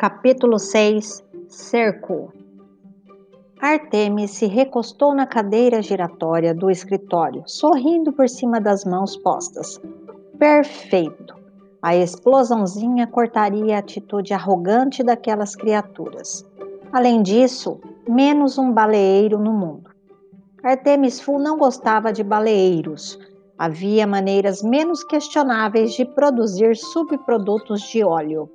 Capítulo 6 Cerco Artemis se recostou na cadeira giratória do escritório, sorrindo por cima das mãos postas. Perfeito! A explosãozinha cortaria a atitude arrogante daquelas criaturas. Além disso, menos um baleeiro no mundo. Artemis Fool não gostava de baleeiros. Havia maneiras menos questionáveis de produzir subprodutos de óleo.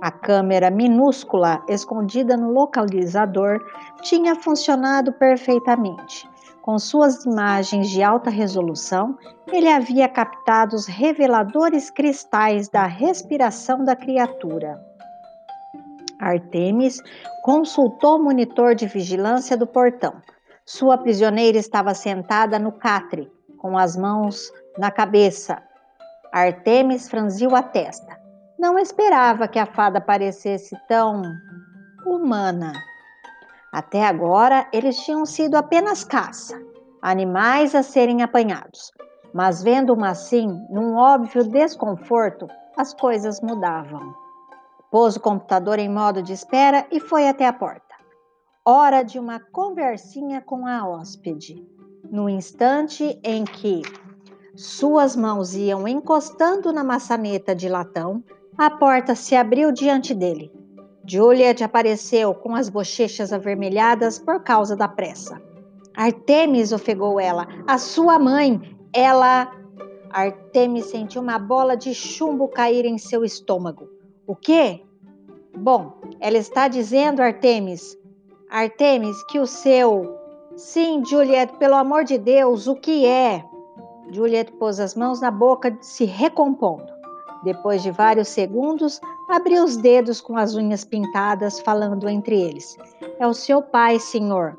A câmera minúscula escondida no localizador tinha funcionado perfeitamente. Com suas imagens de alta resolução, ele havia captado os reveladores cristais da respiração da criatura. Artemis consultou o monitor de vigilância do portão. Sua prisioneira estava sentada no catre, com as mãos na cabeça. Artemis franziu a testa. Não esperava que a fada parecesse tão humana. Até agora, eles tinham sido apenas caça, animais a serem apanhados. Mas vendo uma assim, num óbvio desconforto, as coisas mudavam. Pôs o computador em modo de espera e foi até a porta. Hora de uma conversinha com a hóspede. No instante em que suas mãos iam encostando na maçaneta de latão, a porta se abriu diante dele. Juliet apareceu com as bochechas avermelhadas por causa da pressa. Artemis, ofegou ela, a sua mãe, ela. Artemis sentiu uma bola de chumbo cair em seu estômago. O quê? Bom, ela está dizendo, Artemis, Artemis, que o seu. Sim, Juliet, pelo amor de Deus, o que é? Juliet pôs as mãos na boca, se recompondo. Depois de vários segundos, abriu os dedos com as unhas pintadas, falando entre eles: É o seu pai, senhor.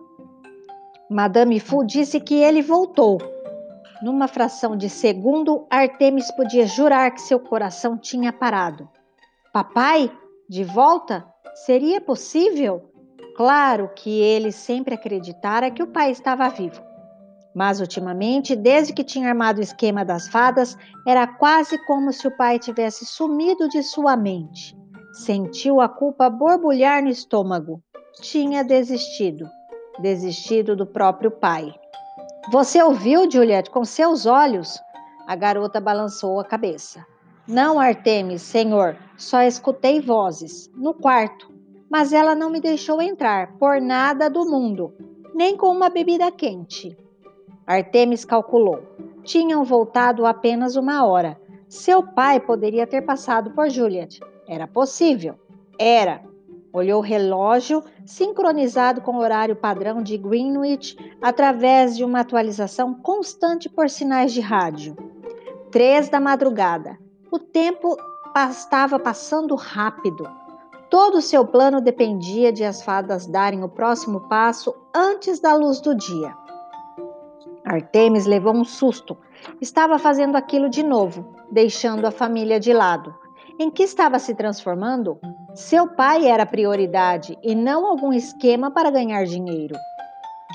Madame Fu disse que ele voltou. Numa fração de segundo, Artemis podia jurar que seu coração tinha parado. Papai? De volta? Seria possível? Claro que ele sempre acreditara que o pai estava vivo. Mas ultimamente, desde que tinha armado o esquema das fadas, era quase como se o pai tivesse sumido de sua mente. Sentiu a culpa borbulhar no estômago. Tinha desistido. Desistido do próprio pai. Você ouviu, Juliet, com seus olhos? A garota balançou a cabeça. Não, Artemis, senhor, só escutei vozes. No quarto mas ela não me deixou entrar por nada do mundo, nem com uma bebida quente. Artemis calculou. Tinham voltado apenas uma hora. Seu pai poderia ter passado por Juliet. Era possível. Era. Olhou o relógio, sincronizado com o horário padrão de Greenwich, através de uma atualização constante por sinais de rádio. Três da madrugada. O tempo estava passando rápido. Todo o seu plano dependia de as fadas darem o próximo passo antes da luz do dia. Artemis levou um susto. Estava fazendo aquilo de novo, deixando a família de lado. Em que estava se transformando? Seu pai era prioridade e não algum esquema para ganhar dinheiro.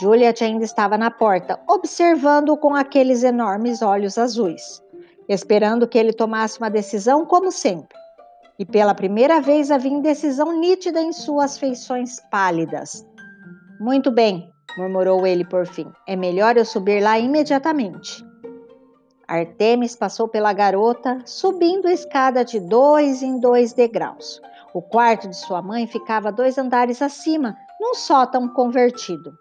Juliet ainda estava na porta, observando-o com aqueles enormes olhos azuis, esperando que ele tomasse uma decisão como sempre e pela primeira vez havia indecisão nítida em suas feições pálidas. Muito bem, murmurou ele por fim. É melhor eu subir lá imediatamente. Artemis passou pela garota, subindo a escada de dois em dois degraus. O quarto de sua mãe ficava dois andares acima, num sótão convertido.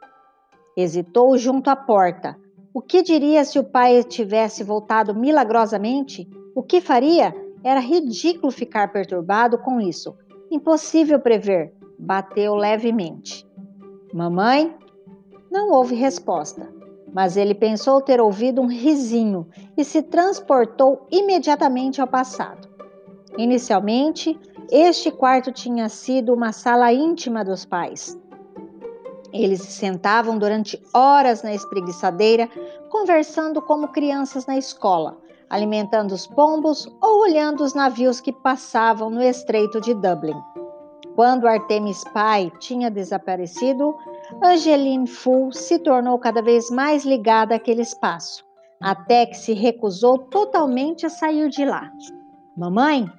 Hesitou junto à porta. O que diria se o pai tivesse voltado milagrosamente? O que faria? Era ridículo ficar perturbado com isso. Impossível prever. Bateu levemente. Mamãe? Não houve resposta, mas ele pensou ter ouvido um risinho e se transportou imediatamente ao passado. Inicialmente, este quarto tinha sido uma sala íntima dos pais. Eles se sentavam durante horas na espreguiçadeira, conversando como crianças na escola, alimentando os pombos ou olhando os navios que passavam no estreito de Dublin. Quando Artemis Pai tinha desaparecido, Angeline Full se tornou cada vez mais ligada àquele espaço, até que se recusou totalmente a sair de lá. Mamãe?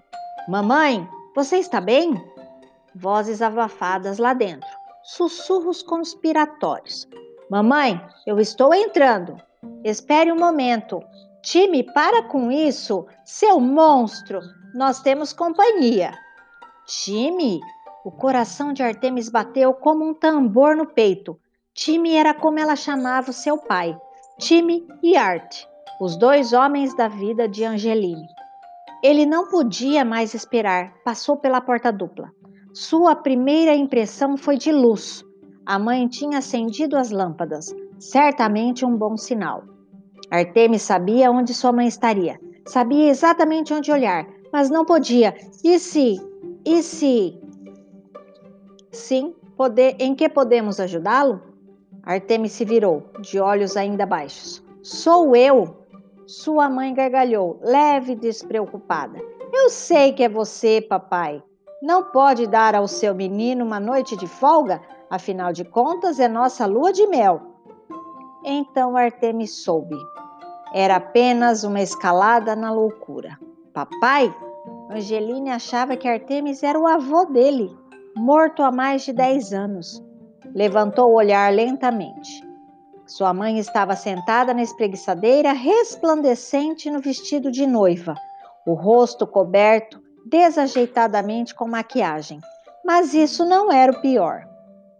Mamãe, você está bem? Vozes abafadas lá dentro. Sussurros conspiratórios. Mamãe, eu estou entrando. Espere um momento. Time, para com isso. Seu monstro. Nós temos companhia. Time? O coração de Artemis bateu como um tambor no peito. Time era como ela chamava o seu pai. Time e Art, os dois homens da vida de Angeline. Ele não podia mais esperar, passou pela porta dupla. Sua primeira impressão foi de luz. A mãe tinha acendido as lâmpadas, certamente um bom sinal. Artemis sabia onde sua mãe estaria, sabia exatamente onde olhar, mas não podia. E se? E se? Sim, poder, em que podemos ajudá-lo? Artemis se virou, de olhos ainda baixos. Sou eu! Sua mãe gargalhou, leve e despreocupada. Eu sei que é você, papai. Não pode dar ao seu menino uma noite de folga? Afinal de contas, é nossa lua de mel. Então Artemis soube. Era apenas uma escalada na loucura. Papai? Angeline achava que Artemis era o avô dele morto há mais de dez anos. Levantou o olhar lentamente. Sua mãe estava sentada na espreguiçadeira, resplandecente no vestido de noiva, o rosto coberto desajeitadamente com maquiagem. Mas isso não era o pior.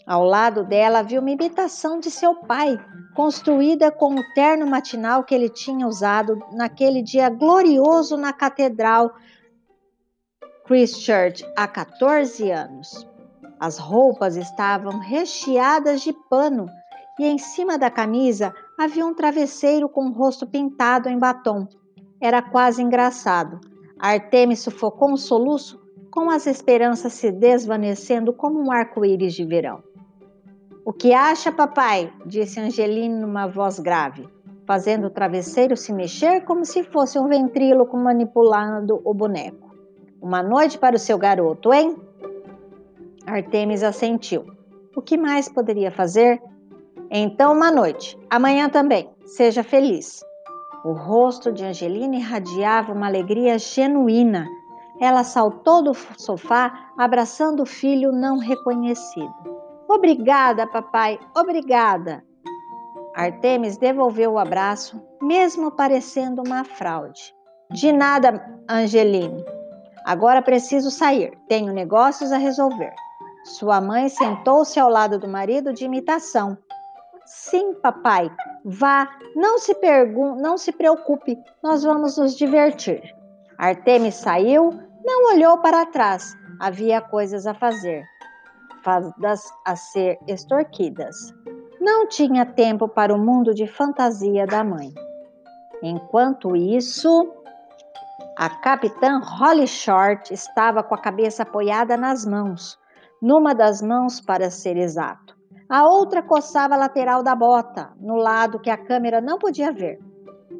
Ao lado dela viu uma imitação de seu pai, construída com o terno matinal que ele tinha usado naquele dia glorioso na catedral Christchurch há 14 anos. As roupas estavam recheadas de pano e em cima da camisa havia um travesseiro com o rosto pintado em batom. Era quase engraçado. Artemis sufocou um soluço com as esperanças se desvanecendo como um arco-íris de verão. O que acha, papai? disse Angeline numa voz grave, fazendo o travesseiro se mexer como se fosse um ventríloco manipulando o boneco. Uma noite para o seu garoto, hein? Artemis assentiu. O que mais poderia fazer? Então, uma noite. Amanhã também. Seja feliz. O rosto de Angelina irradiava uma alegria genuína. Ela saltou do sofá, abraçando o filho não reconhecido. Obrigada, papai, obrigada. Artemis devolveu o abraço, mesmo parecendo uma fraude. De nada, Angeline. Agora preciso sair, tenho negócios a resolver. Sua mãe sentou-se ao lado do marido de imitação. Sim, papai, vá, não se não se preocupe, nós vamos nos divertir. Artemis saiu, não olhou para trás. Havia coisas a fazer, fadas a ser extorquidas. Não tinha tempo para o mundo de fantasia da mãe. Enquanto isso, a capitã Holly Short estava com a cabeça apoiada nas mãos, numa das mãos para ser exato. A outra coçava a lateral da bota, no lado que a câmera não podia ver.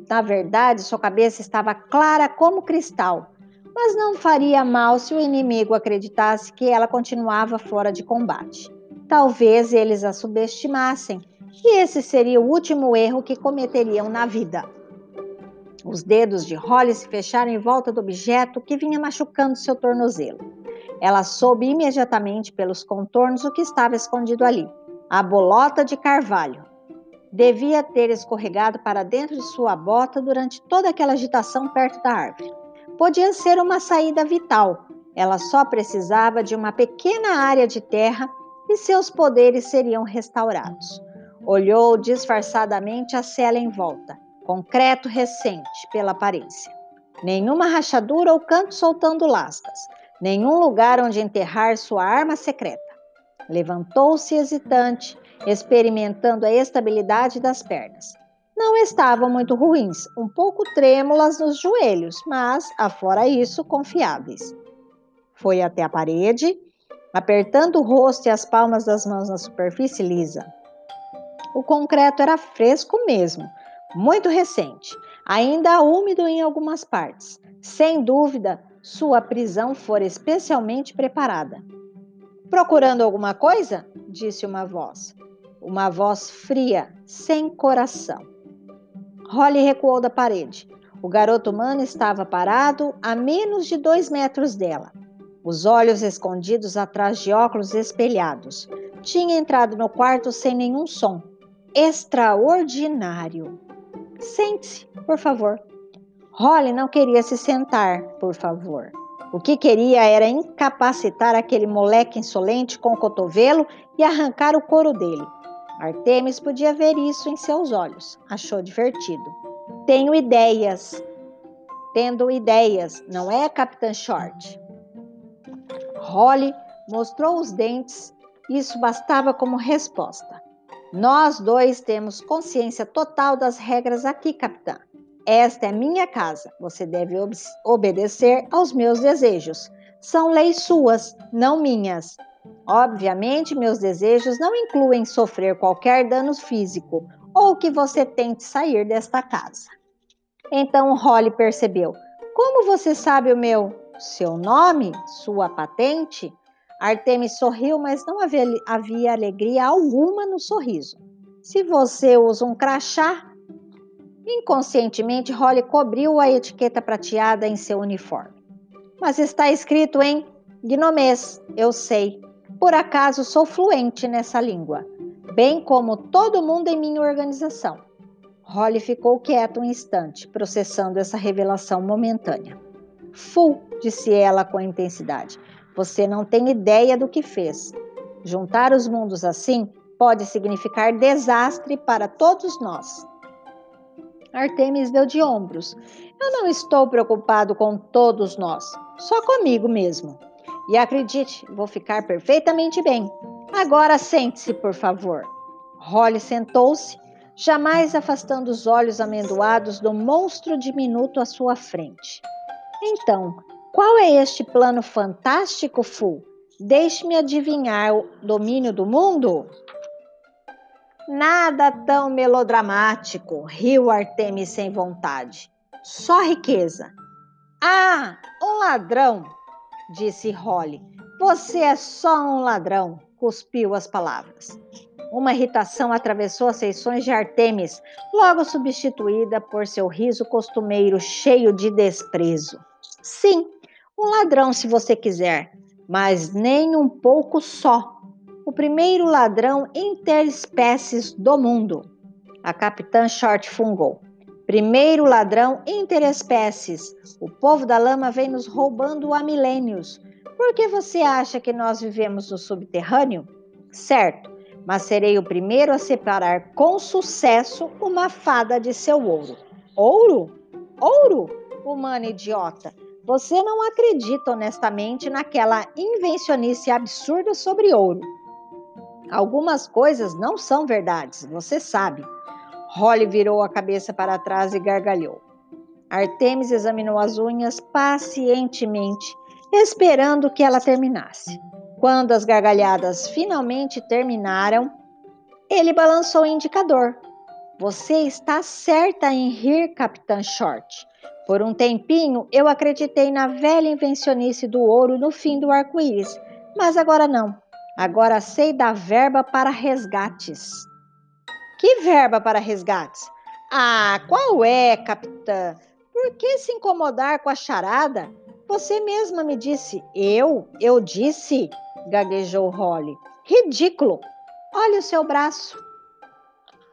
Na verdade, sua cabeça estava clara como cristal, mas não faria mal se o inimigo acreditasse que ela continuava fora de combate. Talvez eles a subestimassem, e esse seria o último erro que cometeriam na vida. Os dedos de Holly se fecharam em volta do objeto que vinha machucando seu tornozelo. Ela soube imediatamente pelos contornos o que estava escondido ali: a bolota de carvalho. Devia ter escorregado para dentro de sua bota durante toda aquela agitação perto da árvore. Podia ser uma saída vital. Ela só precisava de uma pequena área de terra e seus poderes seriam restaurados. Olhou disfarçadamente a cela em volta concreto recente pela aparência. Nenhuma rachadura ou canto soltando lascas, nenhum lugar onde enterrar sua arma secreta. Levantou-se hesitante, experimentando a estabilidade das pernas. Não estavam muito ruins, um pouco trêmulas nos joelhos, mas, afora isso, confiáveis. Foi até a parede, apertando o rosto e as palmas das mãos na superfície lisa. O concreto era fresco mesmo, muito recente, ainda úmido em algumas partes. Sem dúvida, sua prisão fora especialmente preparada. Procurando alguma coisa? disse uma voz. Uma voz fria, sem coração. Holly recuou da parede. O garoto humano estava parado a menos de dois metros dela. os olhos escondidos atrás de óculos espelhados. Tinha entrado no quarto sem nenhum som. Extraordinário. Sente-se, por favor. Holly não queria se sentar, por favor. O que queria era incapacitar aquele moleque insolente com o cotovelo e arrancar o couro dele. Artemis podia ver isso em seus olhos. Achou divertido. Tenho ideias. Tendo ideias, não é, Capitã Short? Holly mostrou os dentes. Isso bastava como resposta. Nós dois temos consciência total das regras aqui, capitã. Esta é minha casa. Você deve ob obedecer aos meus desejos. São leis suas, não minhas. Obviamente, meus desejos não incluem sofrer qualquer dano físico ou que você tente sair desta casa. Então Holly percebeu: Como você sabe o meu? Seu nome? Sua patente? Artemis sorriu, mas não havia, havia alegria alguma no sorriso. Se você usa um crachá, inconscientemente Holly cobriu a etiqueta prateada em seu uniforme. Mas está escrito em gnomês, eu sei. Por acaso sou fluente nessa língua, bem como todo mundo em minha organização. Holly ficou quieto um instante, processando essa revelação momentânea. Fu, disse ela com intensidade. Você não tem ideia do que fez. Juntar os mundos assim pode significar desastre para todos nós. Artemis deu de ombros. Eu não estou preocupado com todos nós, só comigo mesmo. E acredite, vou ficar perfeitamente bem. Agora sente-se, por favor. Holly sentou-se, jamais afastando os olhos amendoados do monstro diminuto à sua frente. Então, qual é este plano fantástico, Fu? Deixe-me adivinhar o domínio do mundo? Nada tão melodramático, riu Artemis sem vontade. Só riqueza. Ah, um ladrão, disse Holly. Você é só um ladrão, cuspiu as palavras. Uma irritação atravessou as feições de Artemis, logo substituída por seu riso costumeiro cheio de desprezo. Sim, um ladrão, se você quiser, mas nem um pouco só. O primeiro ladrão interespécies do mundo. A capitã Short fungou. Primeiro ladrão interespécies. O povo da lama vem nos roubando há milênios. Por que você acha que nós vivemos no subterrâneo? Certo, mas serei o primeiro a separar com sucesso uma fada de seu ouro. Ouro? Ouro? Humana idiota. Você não acredita honestamente naquela invencionice absurda sobre ouro. Algumas coisas não são verdades, você sabe. Holly virou a cabeça para trás e gargalhou. Artemis examinou as unhas pacientemente, esperando que ela terminasse. Quando as gargalhadas finalmente terminaram, ele balançou o indicador. Você está certa em rir, Capitã Short. Por um tempinho, eu acreditei na velha invencionice do ouro no fim do arco-íris, mas agora não. Agora sei da verba para resgates. Que verba para resgates? Ah, qual é, capitã? Por que se incomodar com a charada? Você mesma me disse. Eu? Eu disse? gaguejou Holly. Ridículo! Olha o seu braço.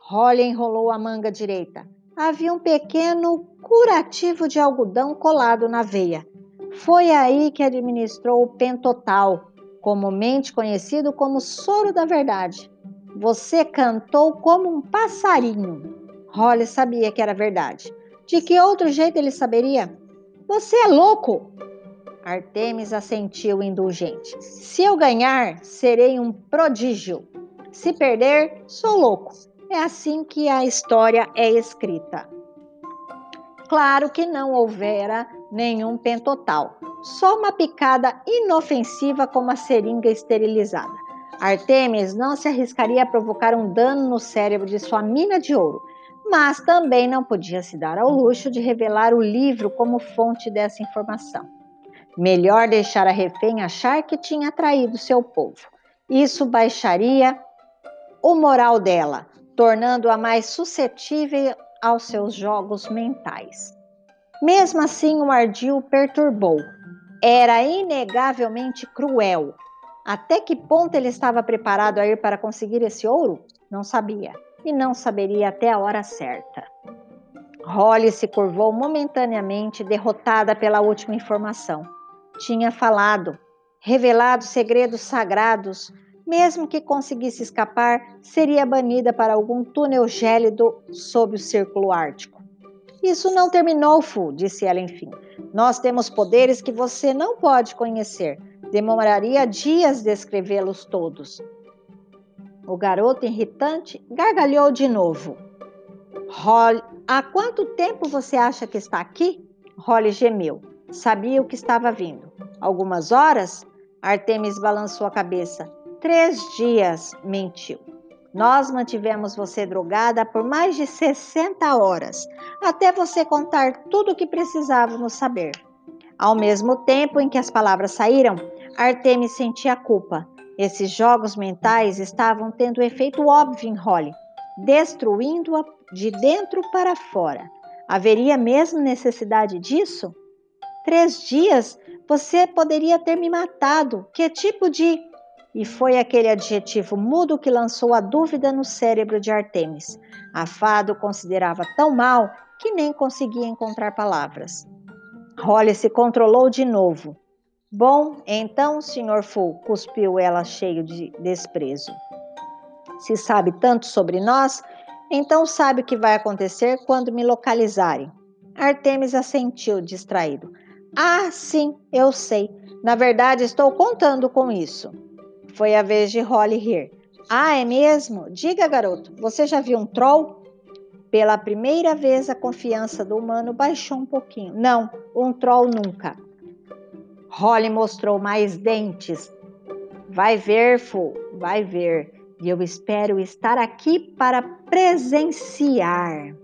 Holly enrolou a manga direita havia um pequeno curativo de algodão colado na veia. Foi aí que administrou o pentotal, comumente conhecido como soro da verdade. Você cantou como um passarinho. Holly sabia que era verdade. De que outro jeito ele saberia? Você é louco! Artemis assentiu indulgente. Se eu ganhar, serei um prodígio. Se perder, sou louco. É assim que a história é escrita. Claro que não houvera nenhum pentotal, só uma picada inofensiva como a seringa esterilizada. Artemis não se arriscaria a provocar um dano no cérebro de sua mina de ouro, mas também não podia se dar ao luxo de revelar o livro como fonte dessa informação. Melhor deixar a refém achar que tinha traído seu povo. Isso baixaria o moral dela, tornando-a mais suscetível aos seus jogos mentais. Mesmo assim, o ardil perturbou. era inegavelmente cruel. Até que ponto ele estava preparado a ir para conseguir esse ouro? Não sabia, e não saberia até a hora certa. Holly se curvou momentaneamente, derrotada pela última informação. Tinha falado, revelado segredos sagrados. Mesmo que conseguisse escapar, seria banida para algum túnel gélido sob o círculo ártico. Isso não terminou, Fu, disse ela enfim. Nós temos poderes que você não pode conhecer. Demoraria dias descrevê-los todos. O garoto irritante gargalhou de novo. Holly, há quanto tempo você acha que está aqui? Holly gemeu. Sabia o que estava vindo. Algumas horas? Artemis balançou a cabeça. Três dias, mentiu. Nós mantivemos você drogada por mais de 60 horas, até você contar tudo o que precisávamos saber. Ao mesmo tempo em que as palavras saíram, Artemis sentia culpa. Esses jogos mentais estavam tendo efeito óbvio em Holly, destruindo-a de dentro para fora. Haveria mesmo necessidade disso? Três dias você poderia ter me matado. Que tipo de e foi aquele adjetivo mudo que lançou a dúvida no cérebro de Artemis. A fada o considerava tão mal que nem conseguia encontrar palavras. Holly se controlou de novo. Bom, então, Sr. Fu, cuspiu ela cheio de desprezo. Se sabe tanto sobre nós, então sabe o que vai acontecer quando me localizarem. Artemis assentiu, distraído. Ah, sim, eu sei. Na verdade, estou contando com isso. Foi a vez de Holly rir. Ah, é mesmo? Diga, garoto, você já viu um troll? Pela primeira vez, a confiança do humano baixou um pouquinho. Não, um troll nunca. Holly mostrou mais dentes. Vai ver, Fu, vai ver. E eu espero estar aqui para presenciar.